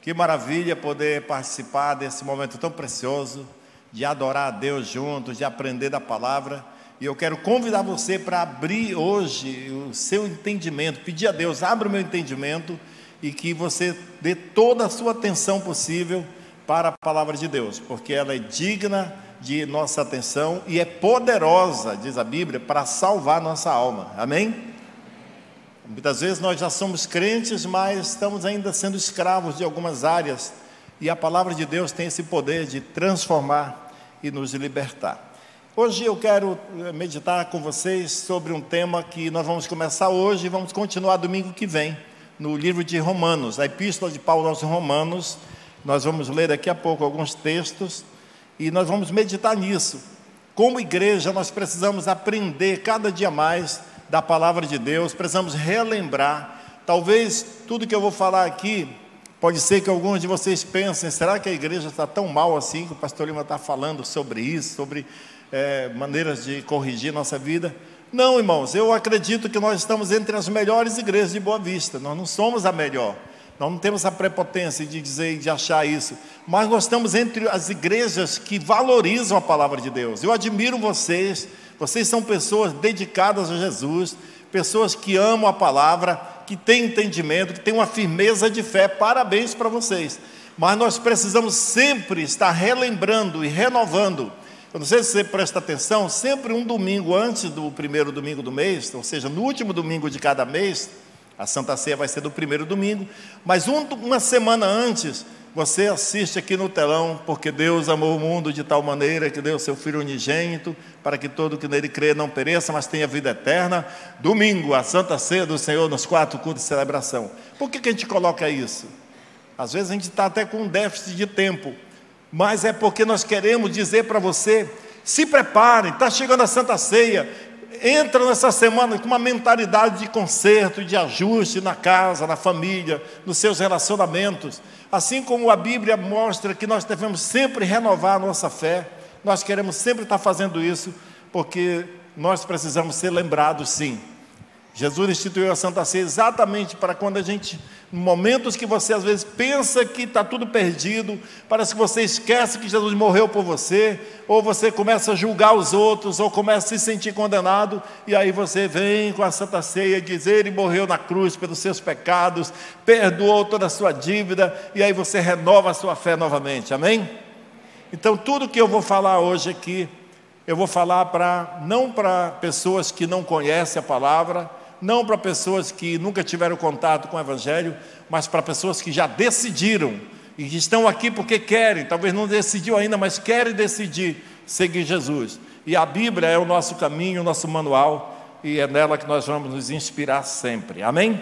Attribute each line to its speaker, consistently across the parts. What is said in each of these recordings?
Speaker 1: Que maravilha poder participar desse momento tão precioso de adorar a Deus juntos, de aprender da palavra. E eu quero convidar você para abrir hoje o seu entendimento, pedir a Deus, abra o meu entendimento e que você dê toda a sua atenção possível para a palavra de Deus, porque ela é digna de nossa atenção e é poderosa, diz a Bíblia, para salvar nossa alma. Amém? Muitas vezes nós já somos crentes, mas estamos ainda sendo escravos de algumas áreas, e a palavra de Deus tem esse poder de transformar e nos libertar. Hoje eu quero eh, meditar com vocês sobre um tema que nós vamos começar hoje e vamos continuar domingo que vem, no livro de Romanos, a epístola de Paulo aos Romanos. Nós vamos ler daqui a pouco alguns textos e nós vamos meditar nisso. Como igreja, nós precisamos aprender cada dia mais da palavra de Deus, precisamos relembrar. Talvez tudo que eu vou falar aqui, pode ser que alguns de vocês pensem: será que a igreja está tão mal assim que o pastor Lima está falando sobre isso, sobre é, maneiras de corrigir nossa vida? Não, irmãos, eu acredito que nós estamos entre as melhores igrejas de Boa Vista, nós não somos a melhor. Nós não temos a prepotência de dizer e de achar isso, mas nós estamos entre as igrejas que valorizam a palavra de Deus. Eu admiro vocês, vocês são pessoas dedicadas a Jesus, pessoas que amam a palavra, que têm entendimento, que têm uma firmeza de fé. Parabéns para vocês. Mas nós precisamos sempre estar relembrando e renovando. Eu não sei se você presta atenção, sempre um domingo antes do primeiro domingo do mês, ou seja, no último domingo de cada mês, a Santa Ceia vai ser do primeiro domingo, mas um, uma semana antes, você assiste aqui no telão, porque Deus amou o mundo de tal maneira que deu o seu Filho unigênito, para que todo que nele crê não pereça, mas tenha vida eterna. Domingo, a Santa Ceia do Senhor, nos quatro cultos de celebração. Por que, que a gente coloca isso? Às vezes a gente está até com um déficit de tempo, mas é porque nós queremos dizer para você: se preparem, está chegando a Santa Ceia, entra nessa semana com uma mentalidade de conserto, de ajuste na casa, na família, nos seus relacionamentos. Assim como a Bíblia mostra que nós devemos sempre renovar a nossa fé, nós queremos sempre estar fazendo isso, porque nós precisamos ser lembrados, sim. Jesus instituiu a Santa Ceia exatamente para quando a gente, momentos que você às vezes pensa que está tudo perdido, parece que você esquece que Jesus morreu por você, ou você começa a julgar os outros, ou começa a se sentir condenado, e aí você vem com a Santa Ceia dizer: Ele morreu na cruz pelos seus pecados, perdoou toda a sua dívida, e aí você renova a sua fé novamente, amém? Então, tudo que eu vou falar hoje aqui, eu vou falar para não para pessoas que não conhecem a palavra, não para pessoas que nunca tiveram contato com o Evangelho, mas para pessoas que já decidiram e que estão aqui porque querem, talvez não decidiu ainda, mas querem decidir seguir Jesus. E a Bíblia é o nosso caminho, o nosso manual, e é nela que nós vamos nos inspirar sempre. Amém?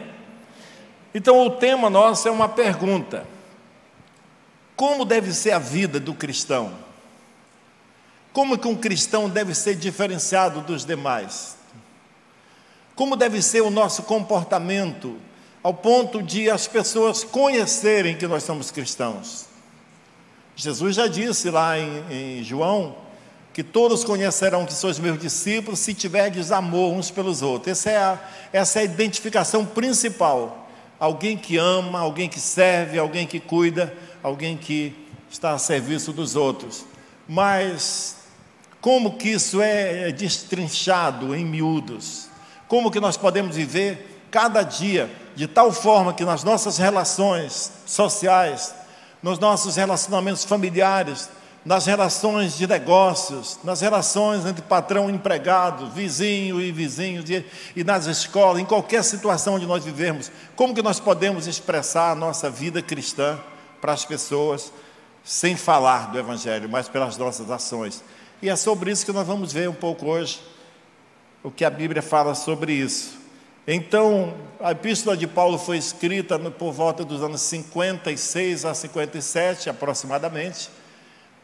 Speaker 1: Então o tema nosso é uma pergunta: Como deve ser a vida do cristão? Como que um cristão deve ser diferenciado dos demais? Como deve ser o nosso comportamento, ao ponto de as pessoas conhecerem que nós somos cristãos? Jesus já disse lá em, em João que todos conhecerão que sois meus discípulos se tiverdes amor uns pelos outros. Essa é a, essa é a identificação principal. Alguém que ama, alguém que serve, alguém que cuida, alguém que está a serviço dos outros. Mas como que isso é destrinchado em miúdos? Como que nós podemos viver cada dia de tal forma que nas nossas relações sociais, nos nossos relacionamentos familiares, nas relações de negócios, nas relações entre patrão e empregado, vizinho e vizinho, e nas escolas, em qualquer situação onde nós vivemos, como que nós podemos expressar a nossa vida cristã para as pessoas, sem falar do Evangelho, mas pelas nossas ações. E é sobre isso que nós vamos ver um pouco hoje o que a Bíblia fala sobre isso. Então, a epístola de Paulo foi escrita por volta dos anos 56 a 57, aproximadamente.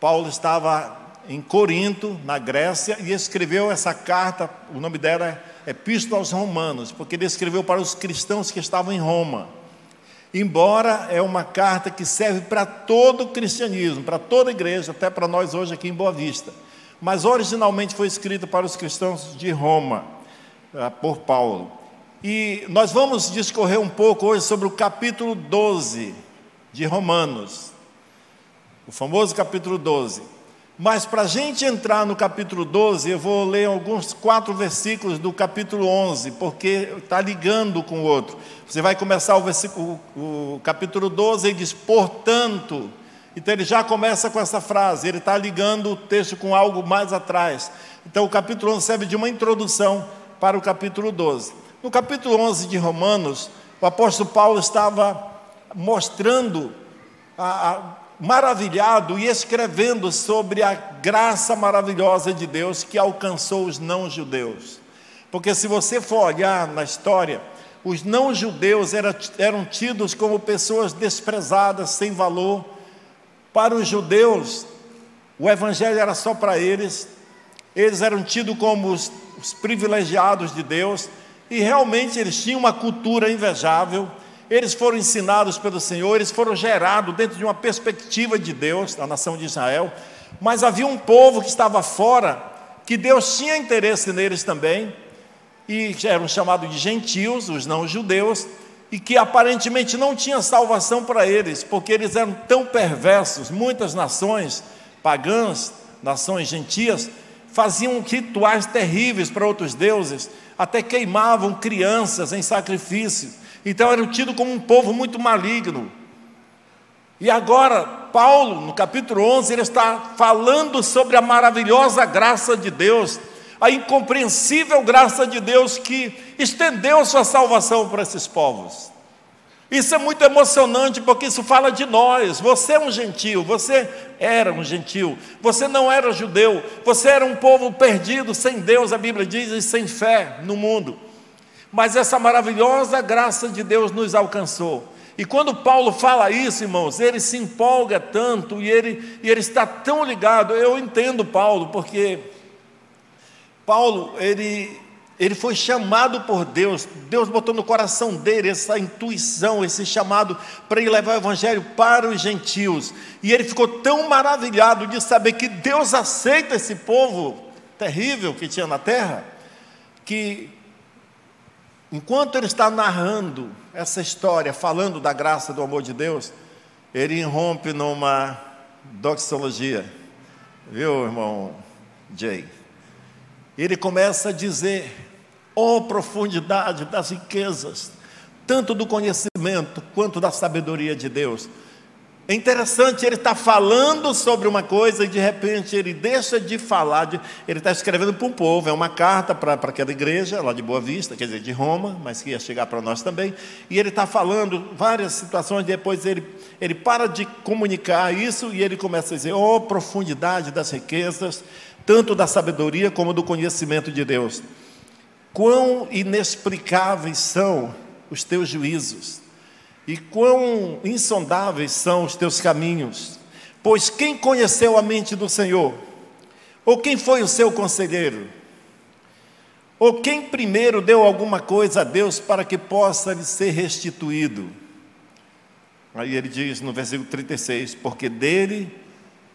Speaker 1: Paulo estava em Corinto, na Grécia, e escreveu essa carta, o nome dela é Epístola aos Romanos, porque ele escreveu para os cristãos que estavam em Roma. Embora é uma carta que serve para todo o cristianismo, para toda a igreja, até para nós hoje aqui em Boa Vista mas originalmente foi escrito para os cristãos de Roma, ah, por Paulo. E nós vamos discorrer um pouco hoje sobre o capítulo 12 de Romanos, o famoso capítulo 12. Mas para a gente entrar no capítulo 12, eu vou ler alguns quatro versículos do capítulo 11, porque está ligando com o outro. Você vai começar o, versículo, o capítulo 12 e diz: Portanto, então ele já começa com essa frase, ele está ligando o texto com algo mais atrás. Então o capítulo 11 serve de uma introdução para o capítulo 12. No capítulo 11 de Romanos, o apóstolo Paulo estava mostrando a, a maravilhado e escrevendo sobre a graça maravilhosa de Deus que alcançou os não-judeus. Porque se você for olhar na história, os não-judeus eram, eram tidos como pessoas desprezadas, sem valor. Para os judeus, o evangelho era só para eles, eles eram tidos como os, os privilegiados de Deus, e realmente eles tinham uma cultura invejável. Eles foram ensinados pelo Senhor, eles foram gerados dentro de uma perspectiva de Deus, da nação de Israel, mas havia um povo que estava fora, que Deus tinha interesse neles também, e eram chamados de gentios, os não-judeus, e que aparentemente não tinha salvação para eles, porque eles eram tão perversos. Muitas nações pagãs, nações gentias, faziam rituais terríveis para outros deuses, até queimavam crianças em sacrifícios. Então eram tidos como um povo muito maligno. E agora, Paulo, no capítulo 11, ele está falando sobre a maravilhosa graça de Deus, a incompreensível graça de Deus que estendeu sua salvação para esses povos. Isso é muito emocionante porque isso fala de nós. Você é um gentil, você era um gentil, você não era judeu, você era um povo perdido, sem Deus, a Bíblia diz, e sem fé no mundo mas essa maravilhosa graça de Deus nos alcançou. E quando Paulo fala isso, irmãos, ele se empolga tanto e ele, e ele está tão ligado. Eu entendo Paulo, porque Paulo, ele, ele foi chamado por Deus, Deus botou no coração dele essa intuição, esse chamado para ele levar o evangelho para os gentios. E ele ficou tão maravilhado de saber que Deus aceita esse povo terrível que tinha na terra, que Enquanto ele está narrando essa história, falando da graça do amor de Deus, ele irrompe numa doxologia, viu, irmão Jay? Ele começa a dizer: oh profundidade das riquezas, tanto do conhecimento quanto da sabedoria de Deus. É interessante, ele está falando sobre uma coisa e de repente ele deixa de falar, de, ele está escrevendo para um povo, é uma carta para, aquela igreja lá de Boa Vista, quer dizer, de Roma, mas que ia chegar para nós também, e ele está falando várias situações, depois ele, ele para de comunicar isso e ele começa a dizer, oh profundidade das riquezas, tanto da sabedoria como do conhecimento de Deus. Quão inexplicáveis são os teus juízos e quão insondáveis são os teus caminhos. Pois quem conheceu a mente do Senhor? Ou quem foi o seu conselheiro? Ou quem primeiro deu alguma coisa a Deus para que possa lhe ser restituído? Aí ele diz no versículo 36: Porque dele,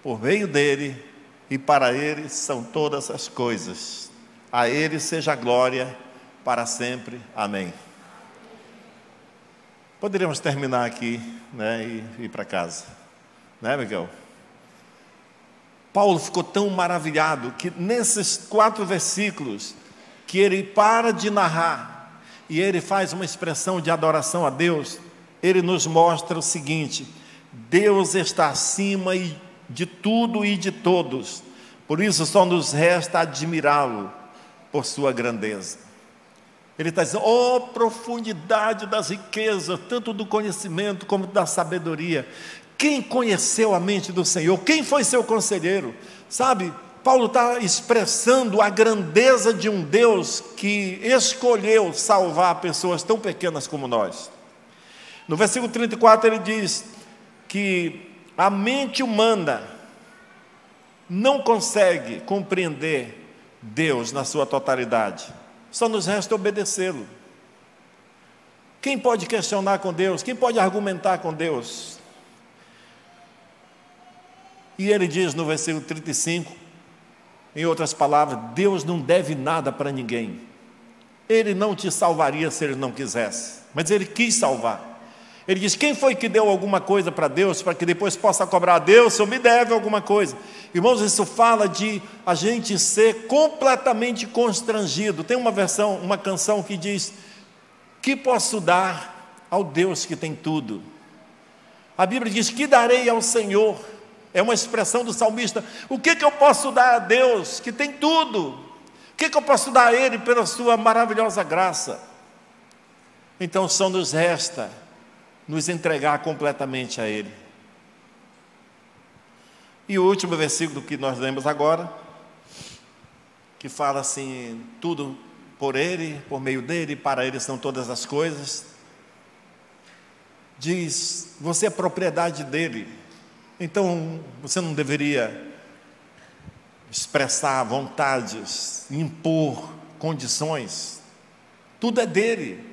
Speaker 1: por meio dele e para ele são todas as coisas. A ele seja glória para sempre. Amém. Poderíamos terminar aqui né, e ir para casa, né, Miguel? Paulo ficou tão maravilhado que nesses quatro versículos, que ele para de narrar e ele faz uma expressão de adoração a Deus, ele nos mostra o seguinte: Deus está acima de tudo e de todos, por isso só nos resta admirá-lo por sua grandeza. Ele está dizendo, oh profundidade das riquezas, tanto do conhecimento como da sabedoria. Quem conheceu a mente do Senhor? Quem foi seu conselheiro? Sabe, Paulo está expressando a grandeza de um Deus que escolheu salvar pessoas tão pequenas como nós. No versículo 34 ele diz que a mente humana não consegue compreender Deus na sua totalidade. Só nos resta obedecê-lo. Quem pode questionar com Deus? Quem pode argumentar com Deus? E ele diz no versículo 35, em outras palavras, Deus não deve nada para ninguém. Ele não te salvaria se ele não quisesse, mas ele quis salvar. Ele diz: Quem foi que deu alguma coisa para Deus para que depois possa cobrar a Deus eu me deve alguma coisa? Irmãos, isso fala de a gente ser completamente constrangido. Tem uma versão, uma canção que diz: Que posso dar ao Deus que tem tudo? A Bíblia diz: Que darei ao Senhor? É uma expressão do salmista. O que, que eu posso dar a Deus que tem tudo? O que, que eu posso dar a Ele pela Sua maravilhosa graça? Então só nos resta nos entregar completamente a Ele. E o último versículo que nós lemos agora, que fala assim: tudo por Ele, por meio dele, para Ele são todas as coisas. Diz: você é propriedade dele, então você não deveria expressar vontades, impor condições, tudo é dele.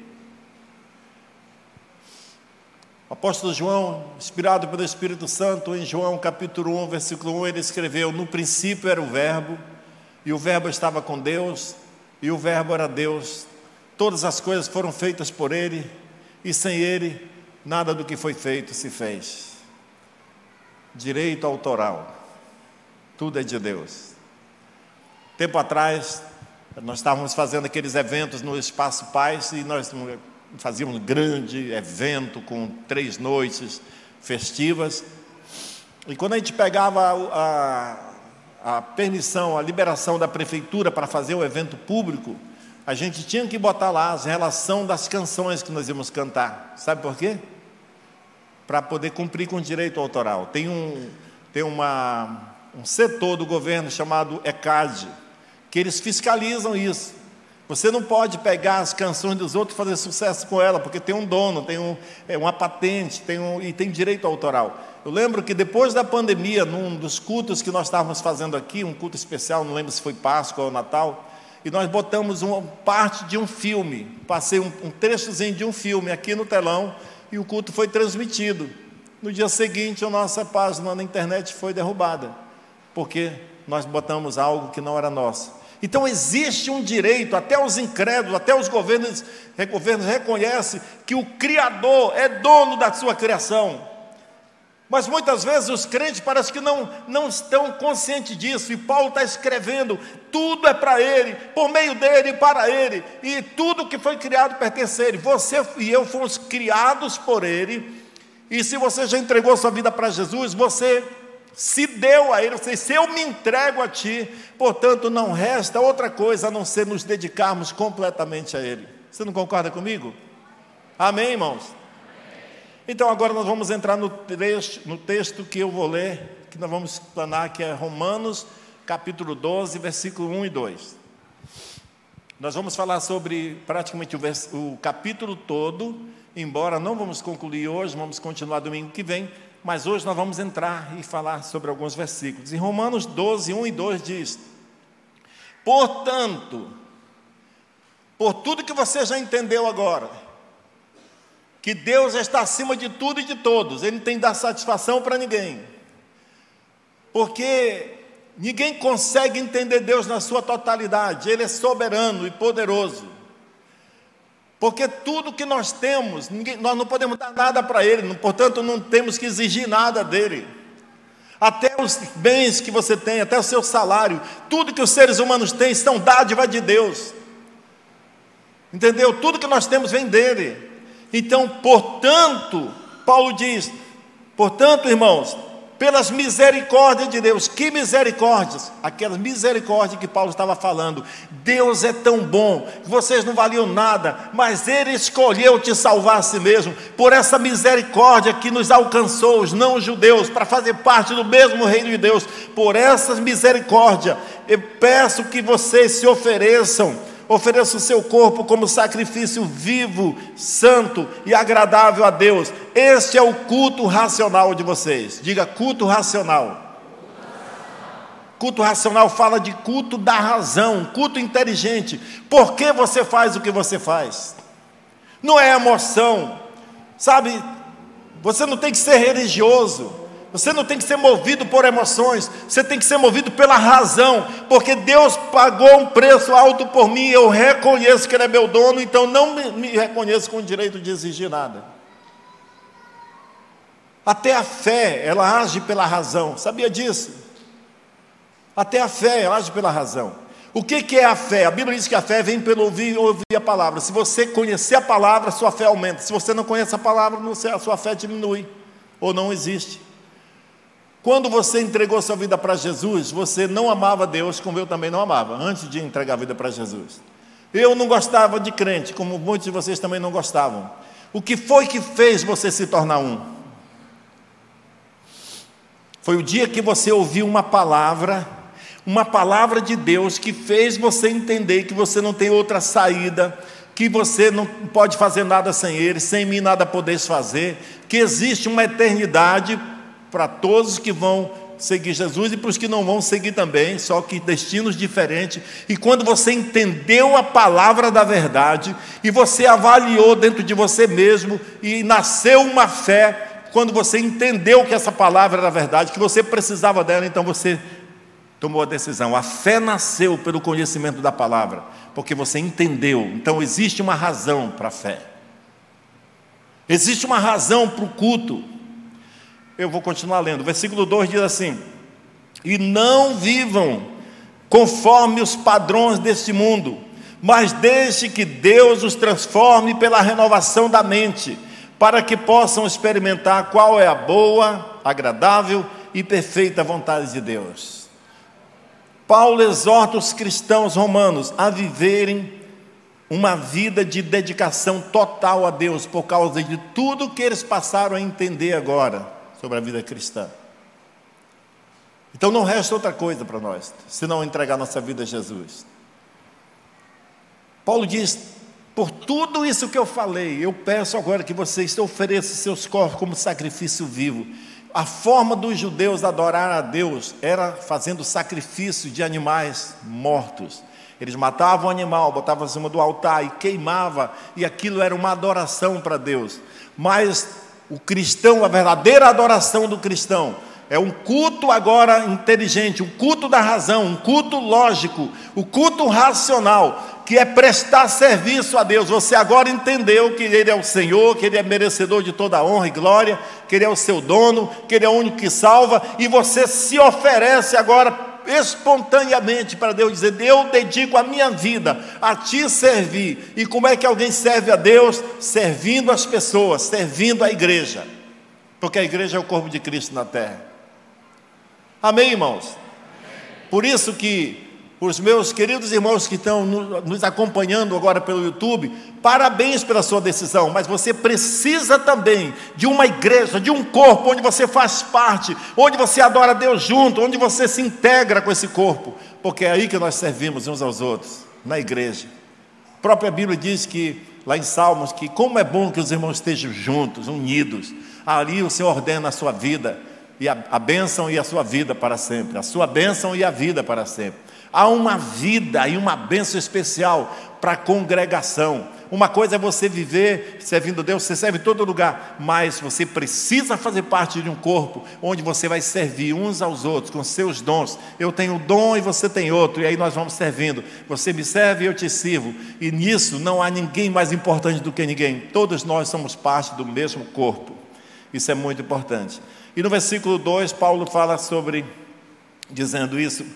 Speaker 1: O apóstolo João, inspirado pelo Espírito Santo, em João capítulo 1, versículo 1, ele escreveu: No princípio era o Verbo, e o Verbo estava com Deus, e o Verbo era Deus. Todas as coisas foram feitas por ele, e sem ele, nada do que foi feito se fez. Direito autoral, tudo é de Deus. Tempo atrás, nós estávamos fazendo aqueles eventos no Espaço Paz e nós fazíamos um grande evento com três noites festivas. E quando a gente pegava a, a, a permissão, a liberação da prefeitura para fazer o evento público, a gente tinha que botar lá as relação das canções que nós íamos cantar. Sabe por quê? Para poder cumprir com o direito autoral. Tem um, tem uma, um setor do governo chamado ECAD, que eles fiscalizam isso. Você não pode pegar as canções dos outros e fazer sucesso com ela, porque tem um dono, tem um, é, uma patente tem um, e tem direito autoral. Eu lembro que depois da pandemia, num dos cultos que nós estávamos fazendo aqui, um culto especial, não lembro se foi Páscoa ou Natal, e nós botamos uma parte de um filme, passei um, um trechozinho de um filme aqui no telão, e o culto foi transmitido. No dia seguinte, a nossa página na internet foi derrubada, porque nós botamos algo que não era nosso. Então existe um direito, até os incrédulos, até os governos, governos reconhecem que o Criador é dono da sua criação. Mas muitas vezes os crentes parece que não, não estão conscientes disso, e Paulo está escrevendo: tudo é para Ele, por meio dele e para Ele, e tudo que foi criado pertence a Ele. Você e eu fomos criados por Ele, e se você já entregou sua vida para Jesus, você se deu a Ele, ou seja, se eu me entrego a Ti, portanto não resta outra coisa a não ser nos dedicarmos completamente a Ele. Você não concorda comigo? Amém, irmãos? Então agora nós vamos entrar no texto, no texto que eu vou ler, que nós vamos explanar, que é Romanos, capítulo 12, versículo 1 e 2. Nós vamos falar sobre praticamente o, vers, o capítulo todo, embora não vamos concluir hoje, vamos continuar domingo que vem, mas hoje nós vamos entrar e falar sobre alguns versículos. Em Romanos 12, 1 e 2 diz: Portanto, por tudo que você já entendeu agora, que Deus está acima de tudo e de todos, Ele não tem que dar satisfação para ninguém, porque ninguém consegue entender Deus na sua totalidade, Ele é soberano e poderoso. Porque tudo que nós temos, ninguém, nós não podemos dar nada para Ele, portanto, não temos que exigir nada dele. Até os bens que você tem, até o seu salário, tudo que os seres humanos têm são dádiva de Deus. Entendeu? Tudo que nós temos vem dele. Então, portanto, Paulo diz: portanto, irmãos, pelas misericórdias de Deus. Que misericórdias? Aquelas misericórdias que Paulo estava falando. Deus é tão bom, que vocês não valiam nada, mas Ele escolheu te salvar a si mesmo, por essa misericórdia que nos alcançou, os não-judeus, para fazer parte do mesmo reino de Deus. Por essa misericórdia, eu peço que vocês se ofereçam ofereça o seu corpo como sacrifício vivo, santo e agradável a Deus. Este é o culto racional de vocês. Diga culto racional. Culto racional fala de culto da razão, culto inteligente. Por que você faz o que você faz? Não é emoção, sabe? Você não tem que ser religioso. Você não tem que ser movido por emoções, você tem que ser movido pela razão, porque Deus pagou um preço alto por mim, eu reconheço que Ele é meu dono, então não me, reconheço com o direito de exigir nada. Até a fé, ela age pela razão. Sabia disso? Até a fé, ela age pela razão. O que, que é a fé? A Bíblia diz que a fé vem pelo ouvir, ouvir a palavra. Se você conhecer a palavra, sua fé aumenta. Se você não conhece a palavra, a sua fé diminui ou não existe. Quando você entregou sua vida para Jesus, você não amava Deus como eu também não amava, antes de entregar a vida para Jesus. Eu não gostava de crente, como muitos de vocês também não gostavam. O que foi que fez você se tornar um? Foi o dia que você ouviu uma palavra uma palavra de Deus que fez você entender que você não tem outra saída, que você não pode fazer nada sem Ele, sem mim nada podeis fazer, que existe uma eternidade para todos que vão seguir Jesus e para os que não vão seguir também, só que destinos diferentes. E quando você entendeu a palavra da verdade e você avaliou dentro de você mesmo e nasceu uma fé, quando você entendeu que essa palavra era verdade, que você precisava dela, então você tomou a decisão. A fé nasceu pelo conhecimento da palavra, porque você entendeu. Então existe uma razão para a fé. Existe uma razão para o culto. Eu vou continuar lendo. O versículo 2 diz assim: E não vivam conforme os padrões deste mundo, mas deixe que Deus os transforme pela renovação da mente, para que possam experimentar qual é a boa, agradável e perfeita vontade de Deus. Paulo exorta os cristãos romanos a viverem uma vida de dedicação total a Deus, por causa de tudo que eles passaram a entender agora sobre a vida cristã. Então não resta outra coisa para nós, senão entregar nossa vida a Jesus. Paulo diz: por tudo isso que eu falei, eu peço agora que vocês ofereçam seus corpos como sacrifício vivo a forma dos judeus adorar a Deus era fazendo sacrifício de animais mortos. Eles matavam o animal, botavam em cima do altar e queimava, e aquilo era uma adoração para Deus. Mas o cristão, a verdadeira adoração do cristão, é um culto agora inteligente, um culto da razão, um culto lógico, o um culto racional, que é prestar serviço a Deus. Você agora entendeu que Ele é o Senhor, que Ele é merecedor de toda honra e glória, que Ele é o seu dono, que Ele é o único que salva, e você se oferece agora espontaneamente para Deus dizer: Eu dedico a minha vida a te servir. E como é que alguém serve a Deus? Servindo as pessoas, servindo a igreja, porque a igreja é o corpo de Cristo na terra. Amém, irmãos? Por isso que os meus queridos irmãos que estão nos acompanhando agora pelo YouTube, parabéns pela sua decisão, mas você precisa também de uma igreja, de um corpo onde você faz parte, onde você adora a Deus junto, onde você se integra com esse corpo, porque é aí que nós servimos uns aos outros, na igreja. A própria Bíblia diz que, lá em Salmos, que como é bom que os irmãos estejam juntos, unidos, ali o Senhor ordena a sua vida, e a, a bênção e a sua vida para sempre, a sua bênção e a vida para sempre. Há uma vida e uma bênção especial para a congregação. Uma coisa é você viver servindo a Deus, você serve em todo lugar, mas você precisa fazer parte de um corpo onde você vai servir uns aos outros com seus dons. Eu tenho um dom e você tem outro, e aí nós vamos servindo. Você me serve e eu te sirvo, e nisso não há ninguém mais importante do que ninguém. Todos nós somos parte do mesmo corpo. Isso é muito importante. E no versículo 2, Paulo fala sobre, dizendo isso,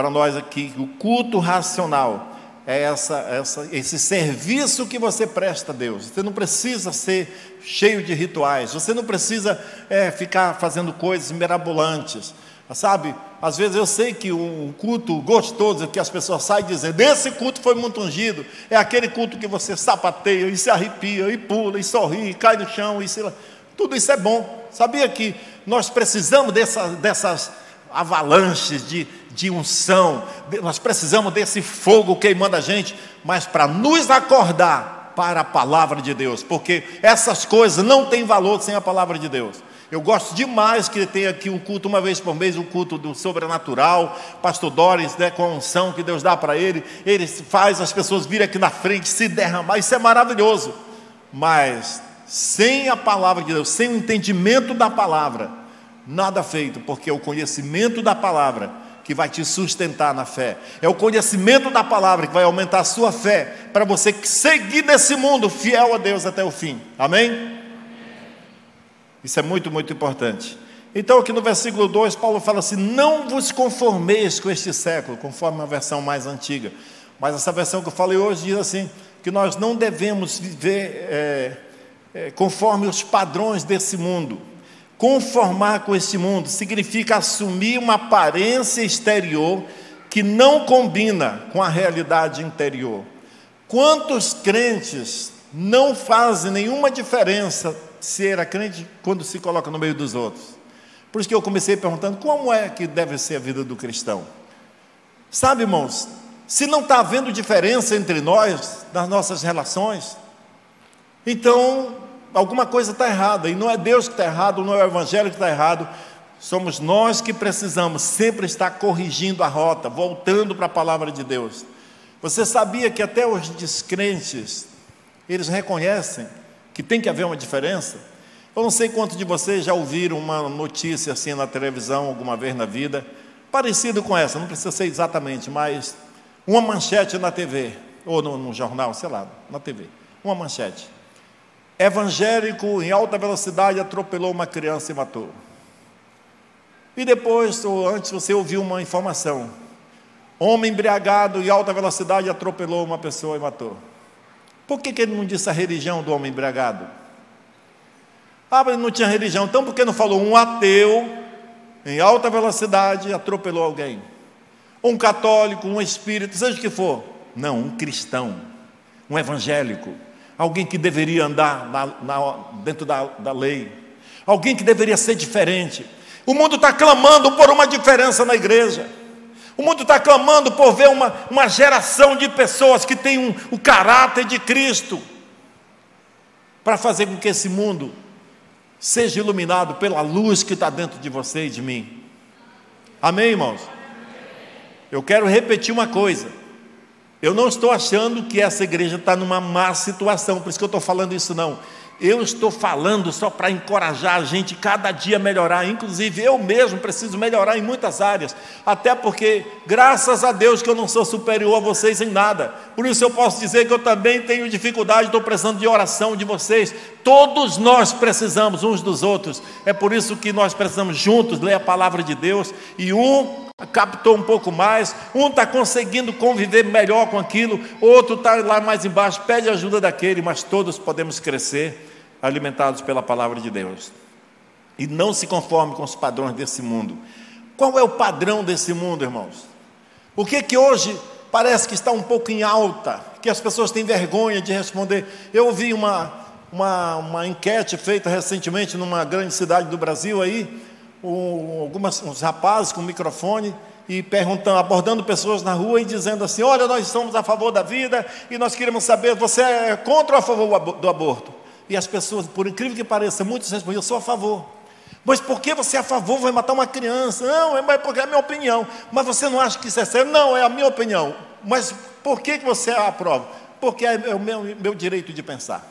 Speaker 1: para nós aqui, o culto racional é essa, essa, esse serviço que você presta a Deus. Você não precisa ser cheio de rituais, você não precisa é, ficar fazendo coisas mirabolantes. Sabe, às vezes eu sei que um culto gostoso que as pessoas saem dizendo, esse culto foi muito ungido, é aquele culto que você sapateia e se arrepia e pula e sorri, e cai no chão e se... tudo isso é bom. Sabia que nós precisamos dessa, dessas avalanches de, de unção, nós precisamos desse fogo queimando a gente, mas para nos acordar para a palavra de Deus, porque essas coisas não têm valor sem a palavra de Deus. Eu gosto demais que tem aqui um culto uma vez por mês, um culto do sobrenatural. Pastor Doris, né, com a unção que Deus dá para ele, ele faz as pessoas virem aqui na frente, se derramar. Isso é maravilhoso. Mas sem a palavra de Deus, sem o entendimento da palavra, nada feito, porque é o conhecimento da palavra que vai te sustentar na fé. É o conhecimento da palavra que vai aumentar a sua fé para você seguir nesse mundo fiel a Deus até o fim. Amém? Isso é muito, muito importante. Então, aqui no versículo 2, Paulo fala assim: Não vos conformeis com este século, conforme a versão mais antiga. Mas essa versão que eu falei hoje diz assim: que nós não devemos viver é, é, conforme os padrões desse mundo. Conformar com esse mundo significa assumir uma aparência exterior que não combina com a realidade interior. Quantos crentes não fazem nenhuma diferença se era crente quando se coloca no meio dos outros? Por isso que eu comecei perguntando como é que deve ser a vida do cristão. Sabe, irmãos, se não está havendo diferença entre nós, nas nossas relações, então alguma coisa está errada, e não é Deus que está errado, não é o Evangelho que está errado, somos nós que precisamos sempre estar corrigindo a rota, voltando para a palavra de Deus. Você sabia que até os descrentes, eles reconhecem que tem que haver uma diferença? Eu não sei quantos de vocês já ouviram uma notícia assim na televisão alguma vez na vida, parecido com essa, não precisa ser exatamente, mas uma manchete na TV, ou no, no jornal, sei lá, na TV, uma manchete. Evangélico em alta velocidade atropelou uma criança e matou. E depois, ou antes, você ouviu uma informação. Homem embriagado em alta velocidade atropelou uma pessoa e matou. Por que, que ele não disse a religião do homem embriagado? Ah, mas não tinha religião. Então por que não falou um ateu em alta velocidade atropelou alguém? Um católico, um espírito, seja o que for. Não, um cristão, um evangélico, alguém que deveria andar na, na, dentro da, da lei, alguém que deveria ser diferente. O mundo está clamando por uma diferença na igreja. O mundo está clamando por ver uma, uma geração de pessoas que têm um, o caráter de Cristo, para fazer com que esse mundo seja iluminado pela luz que está dentro de você e de mim. Amém, irmãos? Eu quero repetir uma coisa. Eu não estou achando que essa igreja está numa má situação, por isso que eu estou falando isso, não. Eu estou falando só para encorajar a gente cada dia melhorar, inclusive eu mesmo preciso melhorar em muitas áreas, até porque, graças a Deus, que eu não sou superior a vocês em nada, por isso eu posso dizer que eu também tenho dificuldade, estou precisando de oração de vocês, todos nós precisamos uns dos outros, é por isso que nós precisamos juntos ler a palavra de Deus e um captou um pouco mais, um está conseguindo conviver melhor com aquilo, outro está lá mais embaixo, pede ajuda daquele, mas todos podemos crescer alimentados pela palavra de Deus. E não se conforme com os padrões desse mundo. Qual é o padrão desse mundo, irmãos? O que que hoje parece que está um pouco em alta, que as pessoas têm vergonha de responder? Eu ouvi uma, uma, uma enquete feita recentemente numa grande cidade do Brasil aí, um, algumas, uns rapazes com microfone, e perguntando, abordando pessoas na rua e dizendo assim: Olha, nós somos a favor da vida e nós queremos saber, você é contra ou a favor do aborto? E as pessoas, por incrível que pareça, muitos respondem: Eu sou a favor. Mas por que você é a favor vai matar uma criança? Não, é porque é a minha opinião. Mas você não acha que isso é sério? Não, é a minha opinião. Mas por que você aprova? Porque é o meu, meu direito de pensar.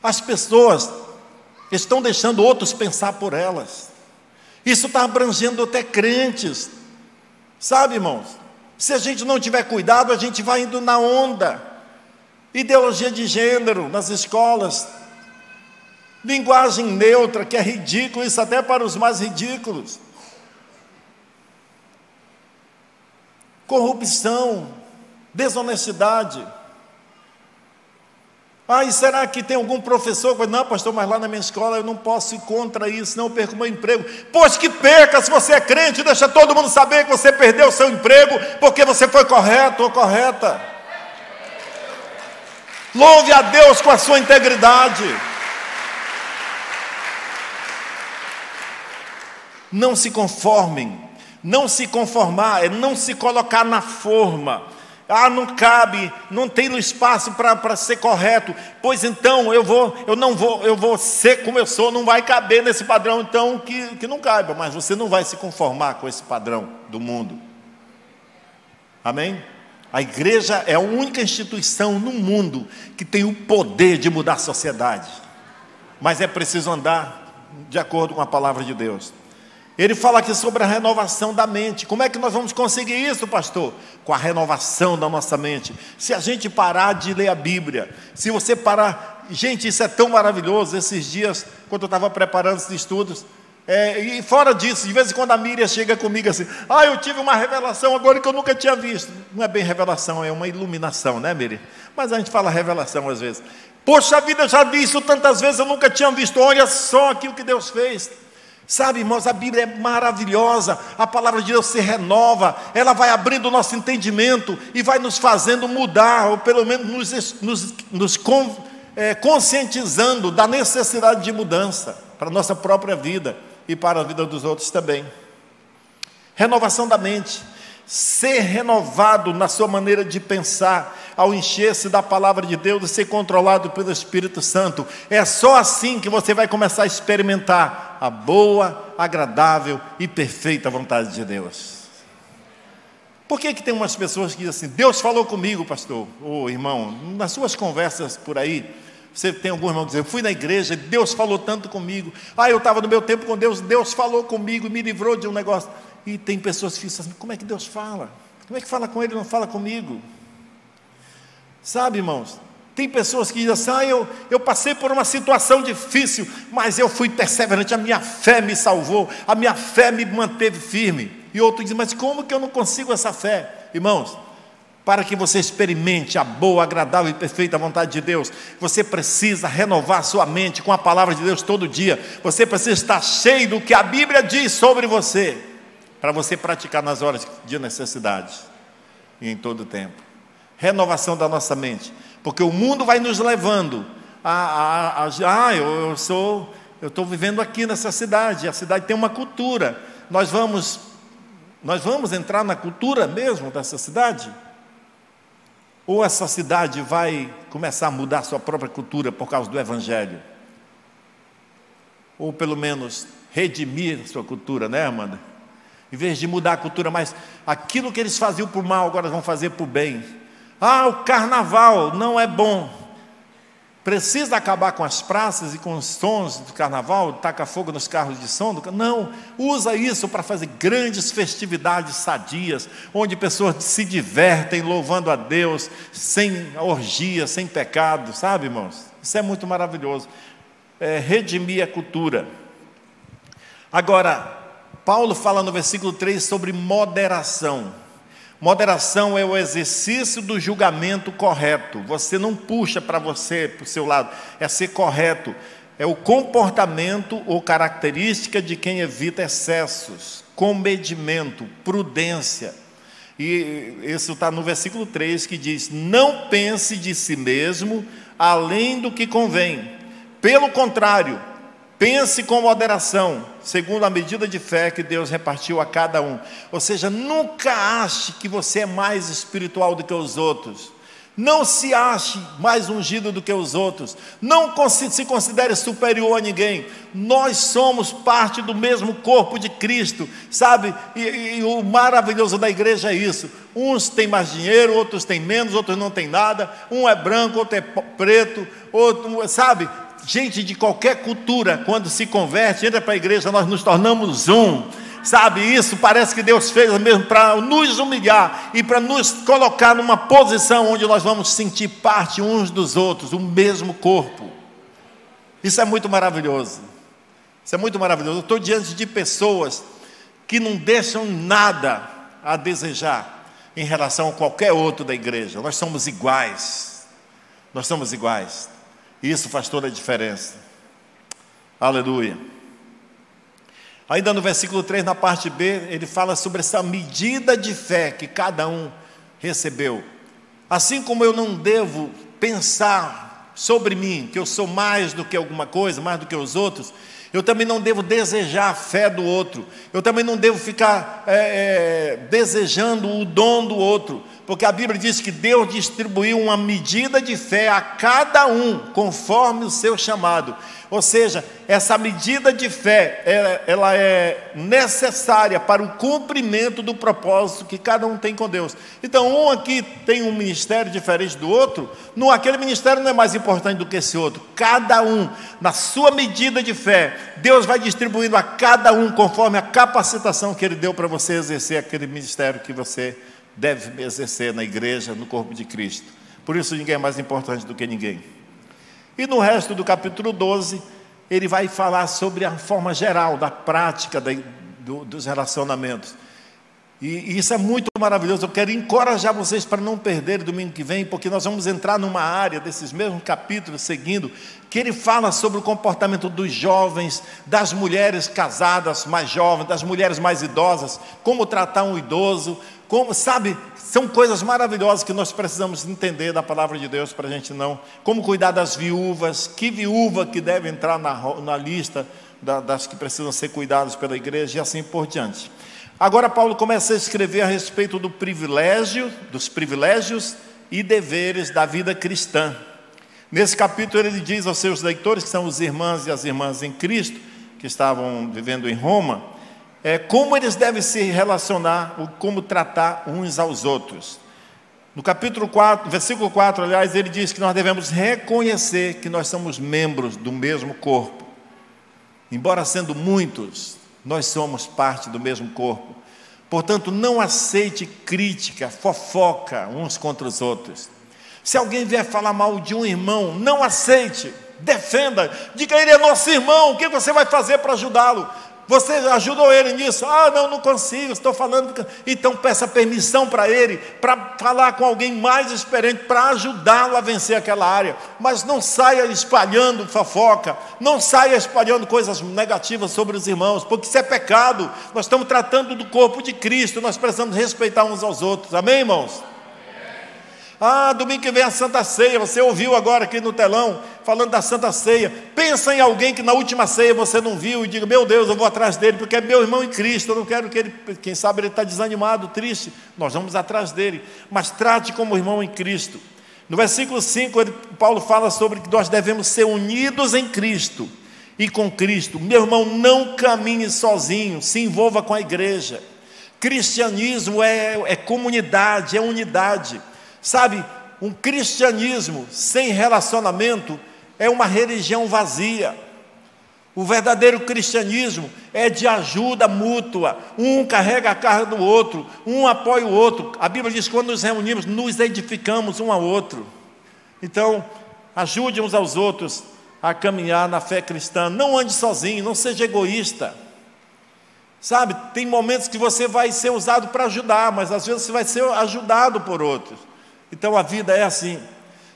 Speaker 1: As pessoas estão deixando outros pensar por elas. Isso está abrangendo até crentes. Sabe, irmãos? Se a gente não tiver cuidado, a gente vai indo na onda. Ideologia de gênero nas escolas. Linguagem neutra, que é ridículo, isso até para os mais ridículos. Corrupção, desonestidade. Ah, e será que tem algum professor não, pastor, mas lá na minha escola eu não posso ir contra isso, senão eu perco meu emprego. Pois que perca, se você é crente, deixa todo mundo saber que você perdeu o seu emprego porque você foi correto ou correta. Louve a Deus com a sua integridade. Não se conformem, não se conformar é não se colocar na forma. Ah, não cabe, não tem espaço para ser correto. Pois então eu vou, eu não vou, eu vou ser como eu sou, não vai caber nesse padrão, então que, que não caiba, mas você não vai se conformar com esse padrão do mundo. Amém? A igreja é a única instituição no mundo que tem o poder de mudar a sociedade. Mas é preciso andar de acordo com a palavra de Deus. Ele fala aqui sobre a renovação da mente. Como é que nós vamos conseguir isso, pastor? Com a renovação da nossa mente. Se a gente parar de ler a Bíblia, se você parar gente, isso é tão maravilhoso. Esses dias, quando eu estava preparando esses estudos, é, e fora disso, de vez em quando a Miriam chega comigo assim: Ah, eu tive uma revelação agora que eu nunca tinha visto. Não é bem revelação, é uma iluminação, né, Miriam? Mas a gente fala revelação às vezes. Poxa vida, eu já vi isso tantas vezes, eu nunca tinha visto. Olha só aqui o que Deus fez. Sabe, irmãos, a Bíblia é maravilhosa, a palavra de Deus se renova, ela vai abrindo o nosso entendimento e vai nos fazendo mudar, ou pelo menos nos, nos, nos con, é, conscientizando da necessidade de mudança para a nossa própria vida e para a vida dos outros também. Renovação da mente, ser renovado na sua maneira de pensar, ao encher-se da palavra de Deus e ser controlado pelo Espírito Santo. É só assim que você vai começar a experimentar a boa, agradável e perfeita vontade de Deus. Por que, que tem umas pessoas que dizem assim, Deus falou comigo, pastor, ou irmão, nas suas conversas por aí, você tem algum irmão que diz, eu fui na igreja, Deus falou tanto comigo. Ah, eu estava no meu tempo com Deus, Deus falou comigo, me livrou de um negócio. E tem pessoas que dizem assim, como é que Deus fala? Como é que fala com ele não fala comigo? Sabe, irmãos? Tem pessoas que dizem assim: ah, eu, eu passei por uma situação difícil, mas eu fui perseverante, a minha fé me salvou, a minha fé me manteve firme. E outro diz: mas como que eu não consigo essa fé? Irmãos, para que você experimente a boa, agradável e perfeita vontade de Deus, você precisa renovar sua mente com a palavra de Deus todo dia. Você precisa estar cheio do que a Bíblia diz sobre você, para você praticar nas horas de necessidade e em todo o tempo renovação da nossa mente, porque o mundo vai nos levando a, a, a, ah, eu, eu sou, eu estou vivendo aqui nessa cidade, a cidade tem uma cultura, nós vamos, nós vamos entrar na cultura mesmo dessa cidade? Ou essa cidade vai começar a mudar sua própria cultura por causa do Evangelho? Ou pelo menos redimir sua cultura, né, Amanda? Em vez de mudar a cultura, mas aquilo que eles faziam por mal, agora vão fazer por bem. Ah, o carnaval não é bom. Precisa acabar com as praças e com os sons do carnaval, taca fogo nos carros de som? Do... Não, usa isso para fazer grandes festividades sadias, onde pessoas se divertem louvando a Deus, sem orgia, sem pecado, sabe, irmãos? Isso é muito maravilhoso. É, redimir a cultura. Agora, Paulo fala no versículo 3 sobre moderação. Moderação é o exercício do julgamento correto. Você não puxa para você, para o seu lado, é ser correto. É o comportamento ou característica de quem evita excessos, comedimento, prudência. E isso está no versículo 3 que diz: Não pense de si mesmo além do que convém. Pelo contrário, Pense com moderação, segundo a medida de fé que Deus repartiu a cada um. Ou seja, nunca ache que você é mais espiritual do que os outros. Não se ache mais ungido do que os outros. Não se considere superior a ninguém. Nós somos parte do mesmo corpo de Cristo, sabe? E, e, o maravilhoso da igreja é isso. Uns têm mais dinheiro, outros têm menos, outros não têm nada. Um é branco, outro é preto, outro, sabe? Gente de qualquer cultura, quando se converte, entra para a igreja, nós nos tornamos um. Sabe, isso parece que Deus fez mesmo para nos humilhar e para nos colocar numa posição onde nós vamos sentir parte uns dos outros, o mesmo corpo. Isso é muito maravilhoso. Isso é muito maravilhoso. Eu estou diante de pessoas que não deixam nada a desejar em relação a qualquer outro da igreja. Nós somos iguais. Nós somos iguais. Isso faz toda a diferença. Aleluia. Ainda no versículo 3, na parte B, ele fala sobre essa medida de fé que cada um recebeu. Assim como eu não devo pensar sobre mim, que eu sou mais do que alguma coisa, mais do que os outros, eu também não devo desejar a fé do outro, eu também não devo ficar é, é, desejando o dom do outro, porque a Bíblia diz que Deus distribuiu uma medida de fé a cada um, conforme o seu chamado. Ou seja, essa medida de fé, ela, é necessária para o cumprimento do propósito que cada um tem com Deus. Então, um aqui tem um ministério diferente do outro, no aquele ministério não é mais importante do que esse outro. Cada um, na sua medida de fé, Deus vai distribuindo a cada um conforme a capacitação que Ele deu para você exercer aquele ministério que você deve exercer na igreja, no corpo de Cristo. Por isso, ninguém é mais importante do que ninguém. E no resto do capítulo 12, ele vai falar sobre a forma geral da prática da, do, dos relacionamentos. E, isso é muito maravilhoso. Eu quero encorajar vocês para não perder domingo que vem, porque nós vamos entrar numa área desses mesmos capítulos seguindo, que ele fala sobre o comportamento dos jovens, das mulheres casadas mais jovens, das mulheres mais idosas, como tratar um idoso, como, sabe, são coisas maravilhosas que nós precisamos entender da palavra de Deus para a gente não. Como cuidar das viúvas, que viúva que deve entrar na, na lista da, das que precisam ser cuidadas pela igreja e assim por diante. Agora Paulo começa a escrever a respeito do privilégio, dos privilégios e deveres da vida cristã. Nesse capítulo ele diz aos seus leitores, que são os irmãos e as irmãs em Cristo, que estavam vivendo em Roma, é, como eles devem se relacionar, como tratar uns aos outros. No capítulo 4, versículo 4, aliás, ele diz que nós devemos reconhecer que nós somos membros do mesmo corpo. Embora sendo muitos, nós somos parte do mesmo corpo. Portanto, não aceite crítica, fofoca uns contra os outros. Se alguém vier falar mal de um irmão, não aceite, defenda, diga ele é nosso irmão, o que você vai fazer para ajudá-lo? Você ajudou ele nisso? Ah, não, não consigo, estou falando. Então peça permissão para ele, para falar com alguém mais experiente, para ajudá-lo a vencer aquela área. Mas não saia espalhando fofoca, não saia espalhando coisas negativas sobre os irmãos, porque isso é pecado. Nós estamos tratando do corpo de Cristo, nós precisamos respeitar uns aos outros. Amém, irmãos? Ah, domingo que vem a Santa Ceia, você ouviu agora aqui no telão, falando da Santa Ceia. Pensa em alguém que na última ceia você não viu e diga: Meu Deus, eu vou atrás dele, porque é meu irmão em Cristo. Eu não quero que ele, quem sabe ele está desanimado, triste. Nós vamos atrás dele, mas trate como irmão em Cristo. No versículo 5, ele, Paulo fala sobre que nós devemos ser unidos em Cristo e com Cristo. Meu irmão, não caminhe sozinho, se envolva com a igreja. Cristianismo é, é comunidade, é unidade. Sabe, um cristianismo sem relacionamento é uma religião vazia. O verdadeiro cristianismo é de ajuda mútua, um carrega a carga do outro, um apoia o outro. A Bíblia diz que quando nos reunimos, nos edificamos um ao outro. Então, ajude uns aos outros a caminhar na fé cristã. Não ande sozinho, não seja egoísta. Sabe, tem momentos que você vai ser usado para ajudar, mas às vezes você vai ser ajudado por outros. Então a vida é assim.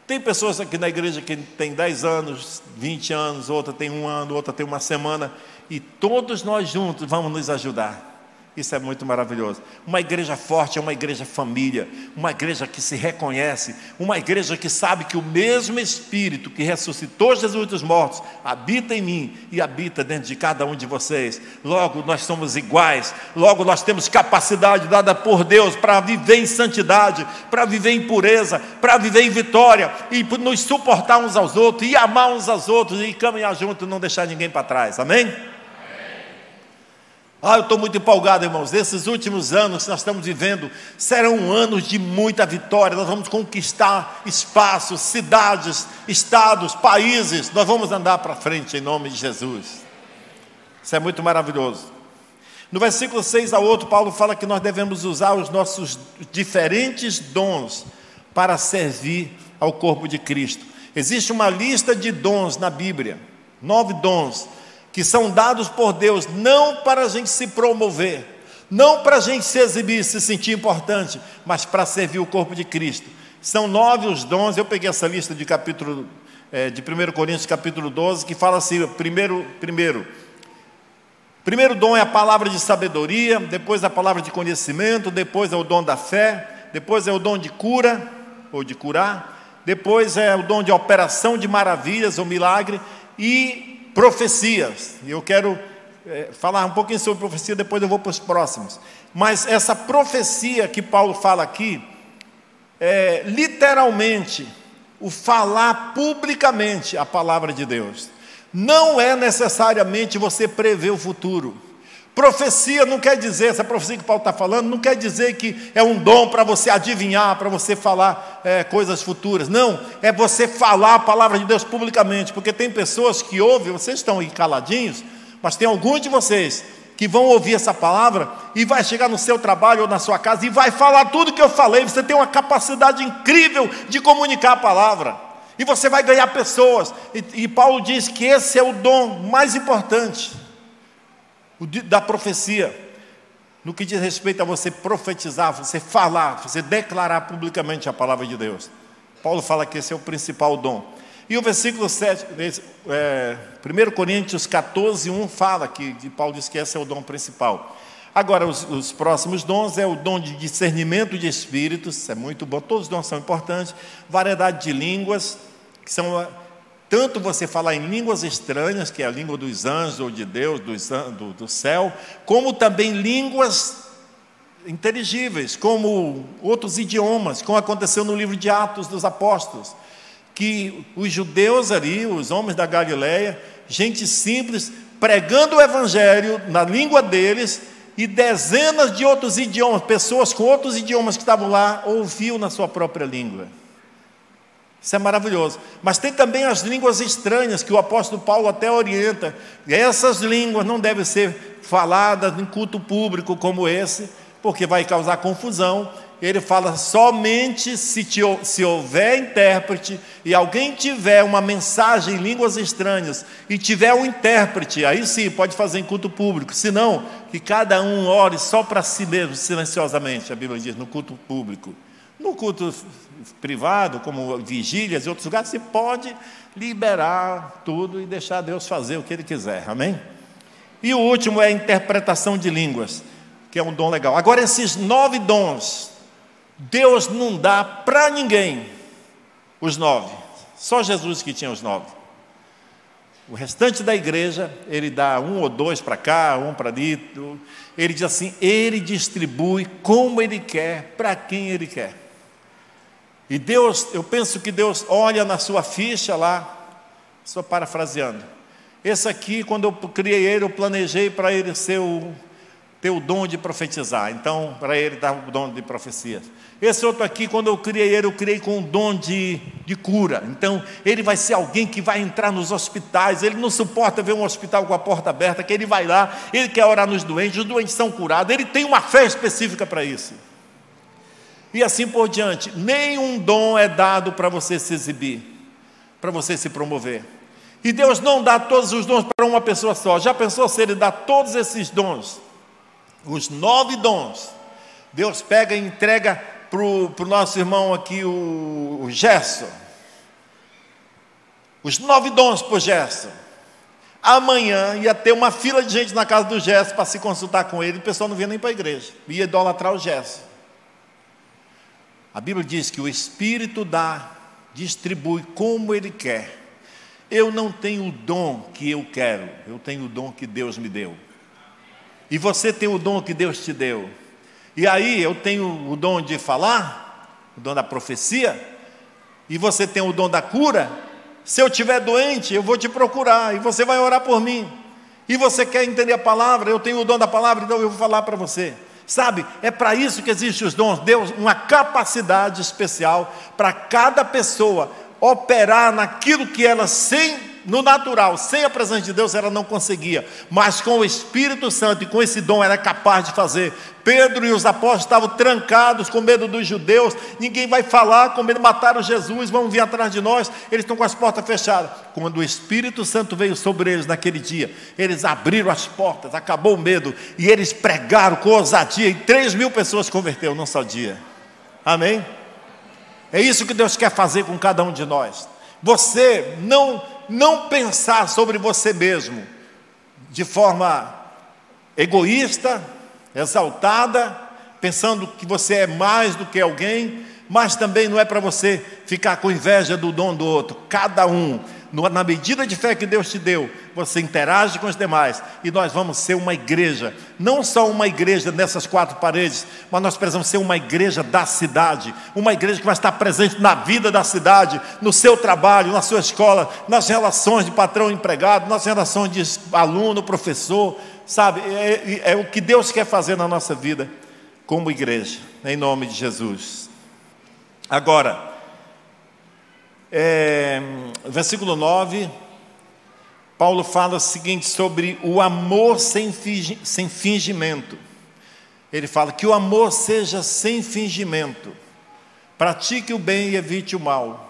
Speaker 1: Tem pessoas aqui na igreja que tem 10 anos, 20 anos, outra tem um ano, outra tem uma semana, e todos nós juntos vamos nos ajudar. Isso é muito maravilhoso. Uma igreja forte é uma igreja família, uma igreja que se reconhece, uma igreja que sabe que o mesmo Espírito que ressuscitou Jesus dos mortos habita em mim e habita dentro de cada um de vocês. Logo, nós somos iguais, logo, nós temos capacidade dada por Deus para viver em santidade, para viver em pureza, para viver em vitória e nos suportar uns aos outros e amar uns aos outros e caminhar juntos e não deixar ninguém para trás. Amém? Ah, eu estou muito empolgado, irmãos. Esses últimos anos que nós estamos vivendo serão anos de muita vitória. Nós vamos conquistar espaços, cidades, estados, países. Nós vamos andar para frente em nome de Jesus. Isso é muito maravilhoso. No versículo 6 a 8, Paulo fala que nós devemos usar os nossos diferentes dons para servir ao corpo de Cristo. Existe uma lista de dons na Bíblia, nove dons que são dados por Deus não para a gente se promover, não para a gente se exibir, se sentir importante, mas para servir o corpo de Cristo. São nove os dons, eu peguei essa lista de capítulo é, de 1 Coríntios capítulo 12, que fala assim, primeiro, primeiro, primeiro dom é a palavra de sabedoria, depois a palavra de conhecimento, depois é o dom da fé, depois é o dom de cura, ou de curar, depois é o dom de operação de maravilhas ou milagre, e profecias. E eu quero é, falar um pouquinho sobre profecia, depois eu vou para os próximos. Mas essa profecia que Paulo fala aqui, é literalmente o falar publicamente a palavra de Deus. Não é necessariamente você prever o futuro. Profecia não quer dizer, essa profecia que Paulo está falando, não quer dizer que é um dom para você adivinhar, para você falar é, coisas futuras. Não, é você falar a palavra de Deus publicamente, porque tem pessoas que ouvem, vocês estão aí caladinhos, mas tem alguns de vocês que vão ouvir essa palavra e vai chegar no seu trabalho ou na sua casa e vai falar tudo que eu falei. Você tem uma capacidade incrível de comunicar a palavra. E você vai ganhar pessoas. E, e Paulo diz que esse é o dom mais importante da profecia. No que diz respeito a você profetizar, você falar, você declarar publicamente a palavra de Deus. Paulo fala que esse é o principal dom. E o versículo 7, é, 1 Coríntios 14, 1 fala que, Paulo diz que esse é o dom principal. Agora, os, os, próximos dons é o dom de discernimento de espíritos, é muito bom, todos os dons são importantes, variedade de línguas, que são tanto você falar em línguas estranhas, que é a língua dos anjos ou de Deus, do, do céu, como também línguas inteligíveis, como outros idiomas, como aconteceu no livro de Atos dos Apóstolos, que os judeus ali, os homens da Galileia, gente simples, pregando o evangelho na língua deles, e dezenas de outros idiomas, pessoas com outros idiomas que estavam lá, ouviam na sua própria língua. Isso é maravilhoso. Mas tem também as línguas estranhas que o apóstolo Paulo até orienta. Essas línguas não devem ser faladas em culto público como esse, porque vai causar confusão. Ele fala somente se, te, se houver intérprete e alguém tiver uma mensagem em línguas estranhas e tiver um intérprete, aí sim pode fazer em culto público. Se não, que cada um ore só para si mesmo, silenciosamente, a Bíblia diz, no culto público. No culto privado, como vigílias e outros lugares, você pode liberar tudo e deixar Deus fazer o que Ele quiser, amém? E o último é a interpretação de línguas, que é um dom legal. Agora, esses nove dons, Deus não dá para ninguém os nove, só Jesus que tinha os nove. O restante da igreja, ele dá um ou dois para cá, um para ali. Ele diz assim: ele distribui como ele quer, para quem ele quer. E Deus, eu penso que Deus olha na sua ficha lá, estou parafraseando. Esse aqui, quando eu criei ele, eu planejei para ele ser o, ter o dom de profetizar. Então, para ele dar o dom de profecia. Esse outro aqui, quando eu criei ele, eu criei com o dom de, de cura. Então, ele vai ser alguém que vai entrar nos hospitais. Ele não suporta ver um hospital com a porta aberta, que ele vai lá, ele quer orar nos doentes, os doentes são curados. Ele tem uma fé específica para isso e assim por diante. Nenhum dom é dado para você se exibir, para você se promover. E Deus não dá todos os dons para uma pessoa só. Já pensou se Ele dá todos esses dons, os nove dons? Deus pega e entrega para o nosso irmão aqui, o, o Gerson. Os nove dons para o Gerson. Amanhã ia ter uma fila de gente na casa do Gerson para se consultar com ele, o pessoal não vinha nem para a igreja, ia idolatrar o Gerson. A Bíblia diz que o Espírito dá, distribui como Ele quer. Eu não tenho o dom que eu quero, eu tenho o dom que Deus me deu. E você tem o dom que Deus te deu. E aí eu tenho o dom de falar, o dom da profecia, e você tem o dom da cura. Se eu estiver doente, eu vou te procurar e você vai orar por mim. E você quer entender a palavra, eu tenho o dom da palavra, então eu vou falar para você. Sabe, é para isso que existem os dons. Deus, uma capacidade especial para cada pessoa operar naquilo que ela sem no natural, sem a presença de Deus, ela não conseguia, mas com o Espírito Santo e com esse dom era capaz de fazer. Pedro e os apóstolos estavam trancados com medo dos judeus, ninguém vai falar, com medo de matar Jesus, vão vir atrás de nós, eles estão com as portas fechadas. Quando o Espírito Santo veio sobre eles naquele dia, eles abriram as portas, acabou o medo, e eles pregaram com ousadia, e três mil pessoas converteram num só dia. Amém? É isso que Deus quer fazer com cada um de nós. Você não não pensar sobre você mesmo de forma egoísta, exaltada, pensando que você é mais do que alguém, mas também não é para você ficar com inveja do dom do outro. Cada um na medida de fé que Deus te deu, você interage com os demais e nós vamos ser uma igreja, não só uma igreja nessas quatro paredes, mas nós precisamos ser uma igreja da cidade, uma igreja que vai estar presente na vida da cidade, no seu trabalho, na sua escola, nas relações de patrão empregado, nas relações de aluno, professor, sabe? É, é, é o que Deus quer fazer na nossa vida como igreja, em nome de Jesus. Agora, é, versículo 9, Paulo fala o seguinte sobre o amor sem, sem fingimento. Ele fala que o amor seja sem fingimento, pratique o bem e evite o mal.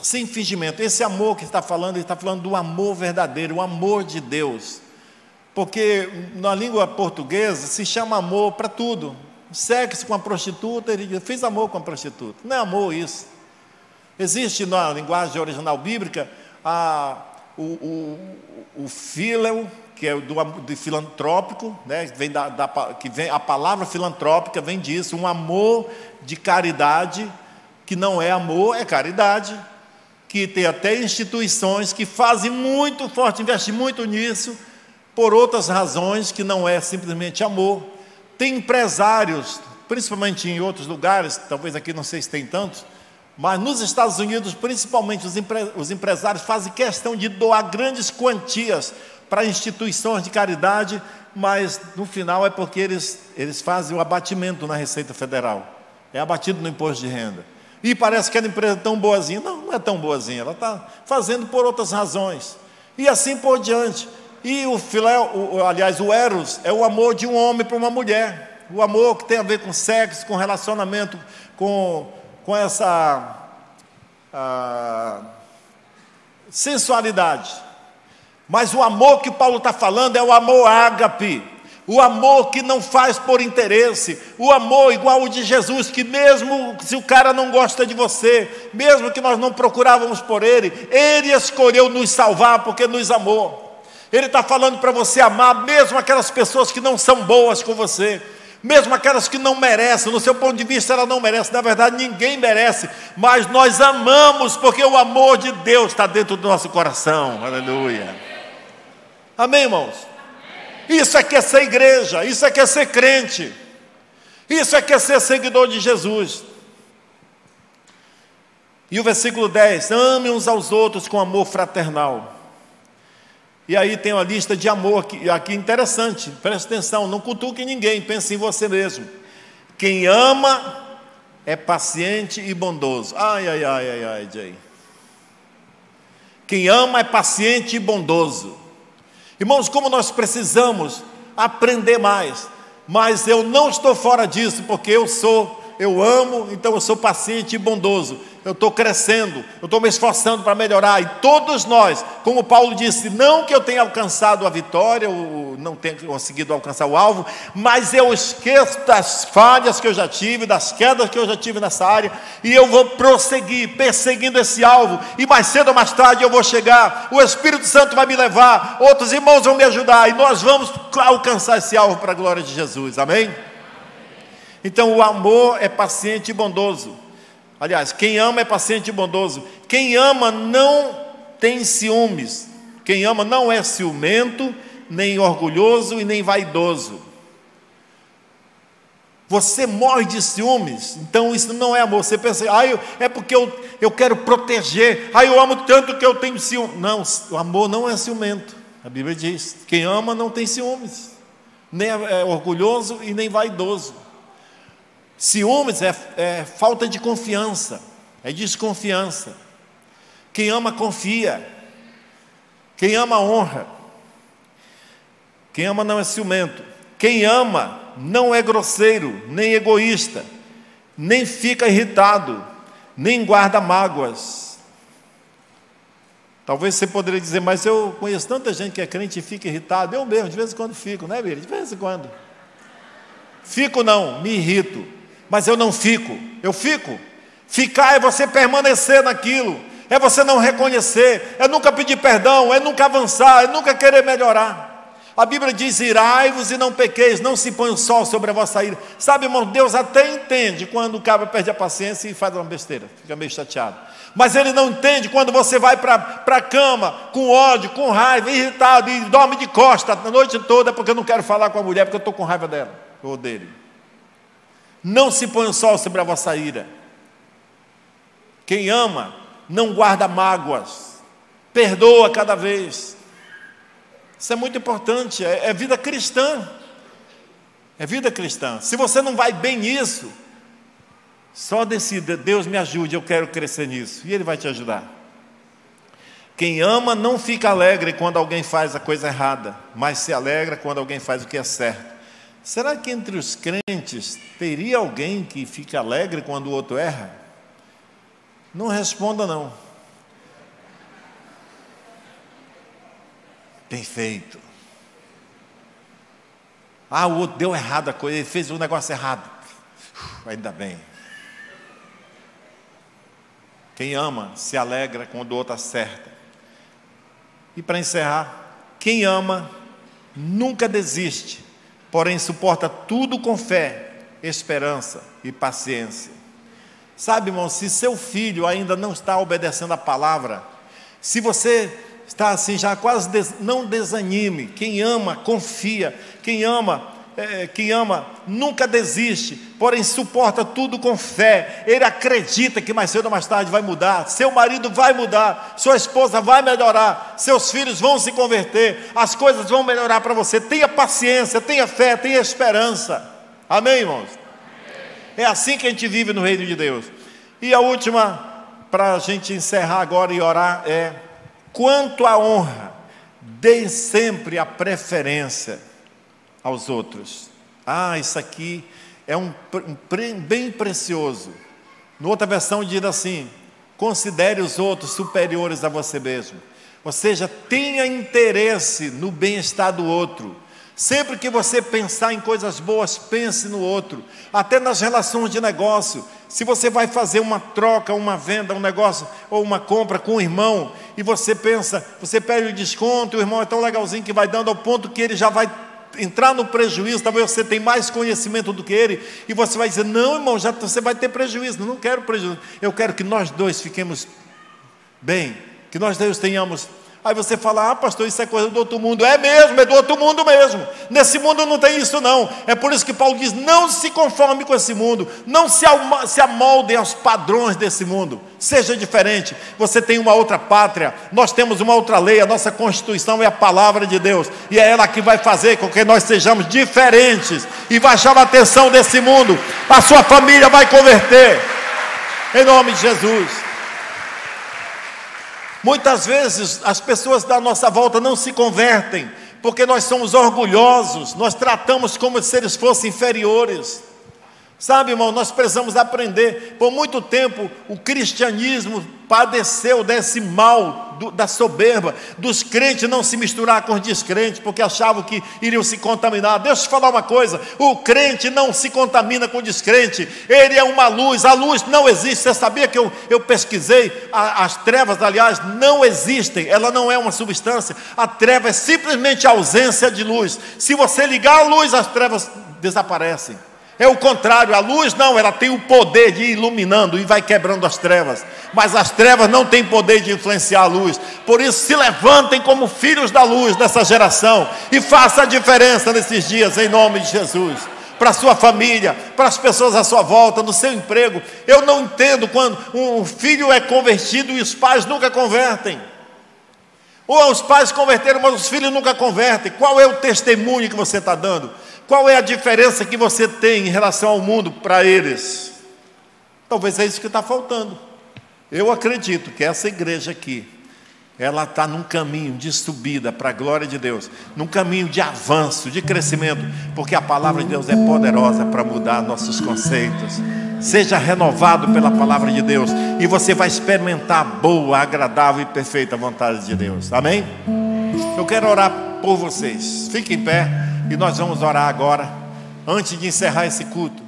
Speaker 1: sem fingimento. Esse amor que está falando, ele está falando do amor verdadeiro, o amor de Deus. Porque na língua portuguesa se chama amor para tudo. Sexo com a prostituta, ele diz, fiz amor com a prostituta. Não é amor isso. Existe na linguagem original bíblica a, o, o, o que é do filantrópico, né? vem da, da, que vem, a palavra filantrópica vem disso, um amor de caridade, que não é amor, é caridade, que tem até instituições que fazem muito forte, investem muito nisso, por outras razões que não é simplesmente amor. Tem empresários, principalmente em outros lugares, talvez aqui não sei se tem tantos, mas nos Estados Unidos, principalmente, os, empre os empresários fazem questão de doar grandes quantias para instituições de caridade, mas no final é porque eles, eles fazem o abatimento na Receita Federal. É abatido no imposto de renda. E parece que a empresa é tão boazinha. Não, não é tão boazinha, ela está fazendo por outras razões. E assim por diante. E o filé, o, aliás, o eros é o amor de um homem para uma mulher. O amor que tem a ver com sexo, com relacionamento, com, com essa ah, sensualidade. Mas o amor que Paulo está falando é o amor ágape, o amor que não faz por interesse, o amor igual o de Jesus, que mesmo se o cara não gosta de você, mesmo que nós não procurávamos por ele, ele escolheu nos salvar porque nos amou. Ele está falando para você amar mesmo aquelas pessoas que não são boas com você, mesmo aquelas que não merecem, no seu ponto de vista ela não merece, na verdade ninguém merece, mas nós amamos porque o amor de Deus está dentro do nosso coração, aleluia. Amém, irmãos? Isso é que é ser igreja, isso é que é ser crente, isso é que é ser seguidor de Jesus. E o versículo 10: ame uns aos outros com amor fraternal. E aí tem uma lista de amor aqui, aqui interessante, presta atenção, não cutuque ninguém, pense em você mesmo. Quem ama é paciente e bondoso. Ai, ai, ai, ai, ai, Jay. Quem ama é paciente e bondoso. Irmãos, como nós precisamos aprender mais, mas eu não estou fora disso, porque eu sou, eu amo, então eu sou paciente e bondoso. Eu estou crescendo, eu estou me esforçando para melhorar, e todos nós, como Paulo disse, não que eu tenha alcançado a vitória, ou não tenha conseguido alcançar o alvo, mas eu esqueço das falhas que eu já tive, das quedas que eu já tive nessa área, e eu vou prosseguir, perseguindo esse alvo, e mais cedo ou mais tarde eu vou chegar, o Espírito Santo vai me levar, outros irmãos vão me ajudar, e nós vamos alcançar esse alvo para a glória de Jesus, amém? Então o amor é paciente e bondoso. Aliás, quem ama é paciente e bondoso. Quem ama não tem ciúmes. Quem ama não é ciumento, nem orgulhoso e nem vaidoso. Você morre de ciúmes, então isso não é amor. Você pensa, ah, eu, é porque eu, eu quero proteger, ah, eu amo tanto que eu tenho ciúmes. Não, o amor não é ciumento. A Bíblia diz: quem ama não tem ciúmes, nem é, é orgulhoso e nem vaidoso. Ciúmes é, é falta de confiança, é desconfiança. Quem ama, confia. Quem ama, honra. Quem ama não é ciumento. Quem ama não é grosseiro, nem egoísta, nem fica irritado, nem guarda mágoas. Talvez você poderia dizer, mas eu conheço tanta gente que é crente e fica irritado. Eu mesmo, de vez em quando fico, né, Bíblia? De vez em quando. Fico não, me irrito mas eu não fico. Eu fico. Ficar é você permanecer naquilo, é você não reconhecer, é nunca pedir perdão, é nunca avançar, é nunca querer melhorar. A Bíblia diz: irai-vos e não pequeis, não se põe o sol sobre a vossa ira. Sabe, irmão, Deus até entende quando o cabra perde a paciência e faz uma besteira, fica meio chateado. Mas ele não entende quando você vai para a cama com ódio, com raiva, irritado e dorme de costa a noite toda porque eu não quero falar com a mulher, porque eu estou com raiva dela ou dele. Não se põe o sol sobre a vossa ira. Quem ama não guarda mágoas, perdoa cada vez. Isso é muito importante, é, é vida cristã. É vida cristã. Se você não vai bem nisso, só decida, Deus me ajude, eu quero crescer nisso. E Ele vai te ajudar. Quem ama não fica alegre quando alguém faz a coisa errada, mas se alegra quando alguém faz o que é certo. Será que entre os crentes teria alguém que fica alegre quando o outro erra? Não responda não. Bem feito. Ah, o outro deu errado a coisa, ele fez um negócio errado. Uf, ainda bem. Quem ama se alegra quando o outro acerta. E para encerrar, quem ama nunca desiste porém suporta tudo com fé, esperança e paciência. Sabe, irmão, se seu filho ainda não está obedecendo a palavra, se você está assim já quase des... não desanime. Quem ama confia. Quem ama é, quem ama nunca desiste, porém suporta tudo com fé. Ele acredita que mais cedo ou mais tarde vai mudar. Seu marido vai mudar, sua esposa vai melhorar, seus filhos vão se converter, as coisas vão melhorar para você. Tenha paciência, tenha fé, tenha esperança. Amém, irmãos? É assim que a gente vive no reino de Deus. E a última, para a gente encerrar agora e orar, é: quanto à honra, dê sempre a preferência aos outros. Ah, isso aqui é um, um bem precioso. No outra versão diz assim: considere os outros superiores a você mesmo. Ou seja, tenha interesse no bem-estar do outro. Sempre que você pensar em coisas boas, pense no outro. Até nas relações de negócio. Se você vai fazer uma troca, uma venda, um negócio ou uma compra com o irmão e você pensa, você pede o desconto, o irmão é tão legalzinho que vai dando ao ponto que ele já vai entrar no prejuízo, talvez você tenha mais conhecimento do que ele, e você vai dizer: Não, irmão, já você vai ter prejuízo. Não quero prejuízo. Eu quero que nós dois fiquemos bem, que nós dois tenhamos Aí você fala, ah, pastor, isso é coisa do outro mundo. É mesmo, é do outro mundo mesmo. Nesse mundo não tem isso, não. É por isso que Paulo diz: não se conforme com esse mundo, não se, se aos padrões desse mundo. Seja diferente. Você tem uma outra pátria, nós temos uma outra lei, a nossa Constituição é a palavra de Deus, e é ela que vai fazer com que nós sejamos diferentes e vai chamar a atenção desse mundo. A sua família vai converter. Em nome de Jesus. Muitas vezes as pessoas da nossa volta não se convertem, porque nós somos orgulhosos, nós tratamos como se eles fossem inferiores. Sabe, irmão, nós precisamos aprender. Por muito tempo, o cristianismo padeceu desse mal do, da soberba, dos crentes não se misturar com os descrentes, porque achavam que iriam se contaminar. Deixa eu te falar uma coisa: o crente não se contamina com o descrente, ele é uma luz, a luz não existe. Você sabia que eu, eu pesquisei? A, as trevas, aliás, não existem, ela não é uma substância, a treva é simplesmente a ausência de luz. Se você ligar a luz, as trevas desaparecem. É o contrário, a luz não, ela tem o poder de ir iluminando e vai quebrando as trevas. Mas as trevas não têm poder de influenciar a luz. Por isso, se levantem como filhos da luz dessa geração e faça a diferença nesses dias, em nome de Jesus. Para a sua família, para as pessoas à sua volta, no seu emprego. Eu não entendo quando um filho é convertido e os pais nunca convertem. Ou os pais converteram, mas os filhos nunca convertem. Qual é o testemunho que você está dando? Qual é a diferença que você tem em relação ao mundo para eles? Talvez é isso que está faltando. Eu acredito que essa igreja aqui, ela está num caminho de subida para a glória de Deus, num caminho de avanço, de crescimento, porque a palavra de Deus é poderosa para mudar nossos conceitos. Seja renovado pela palavra de Deus e você vai experimentar a boa, agradável e perfeita vontade de Deus. Amém? Eu quero orar por vocês. Fiquem em pé. E nós vamos orar agora, antes de encerrar esse culto.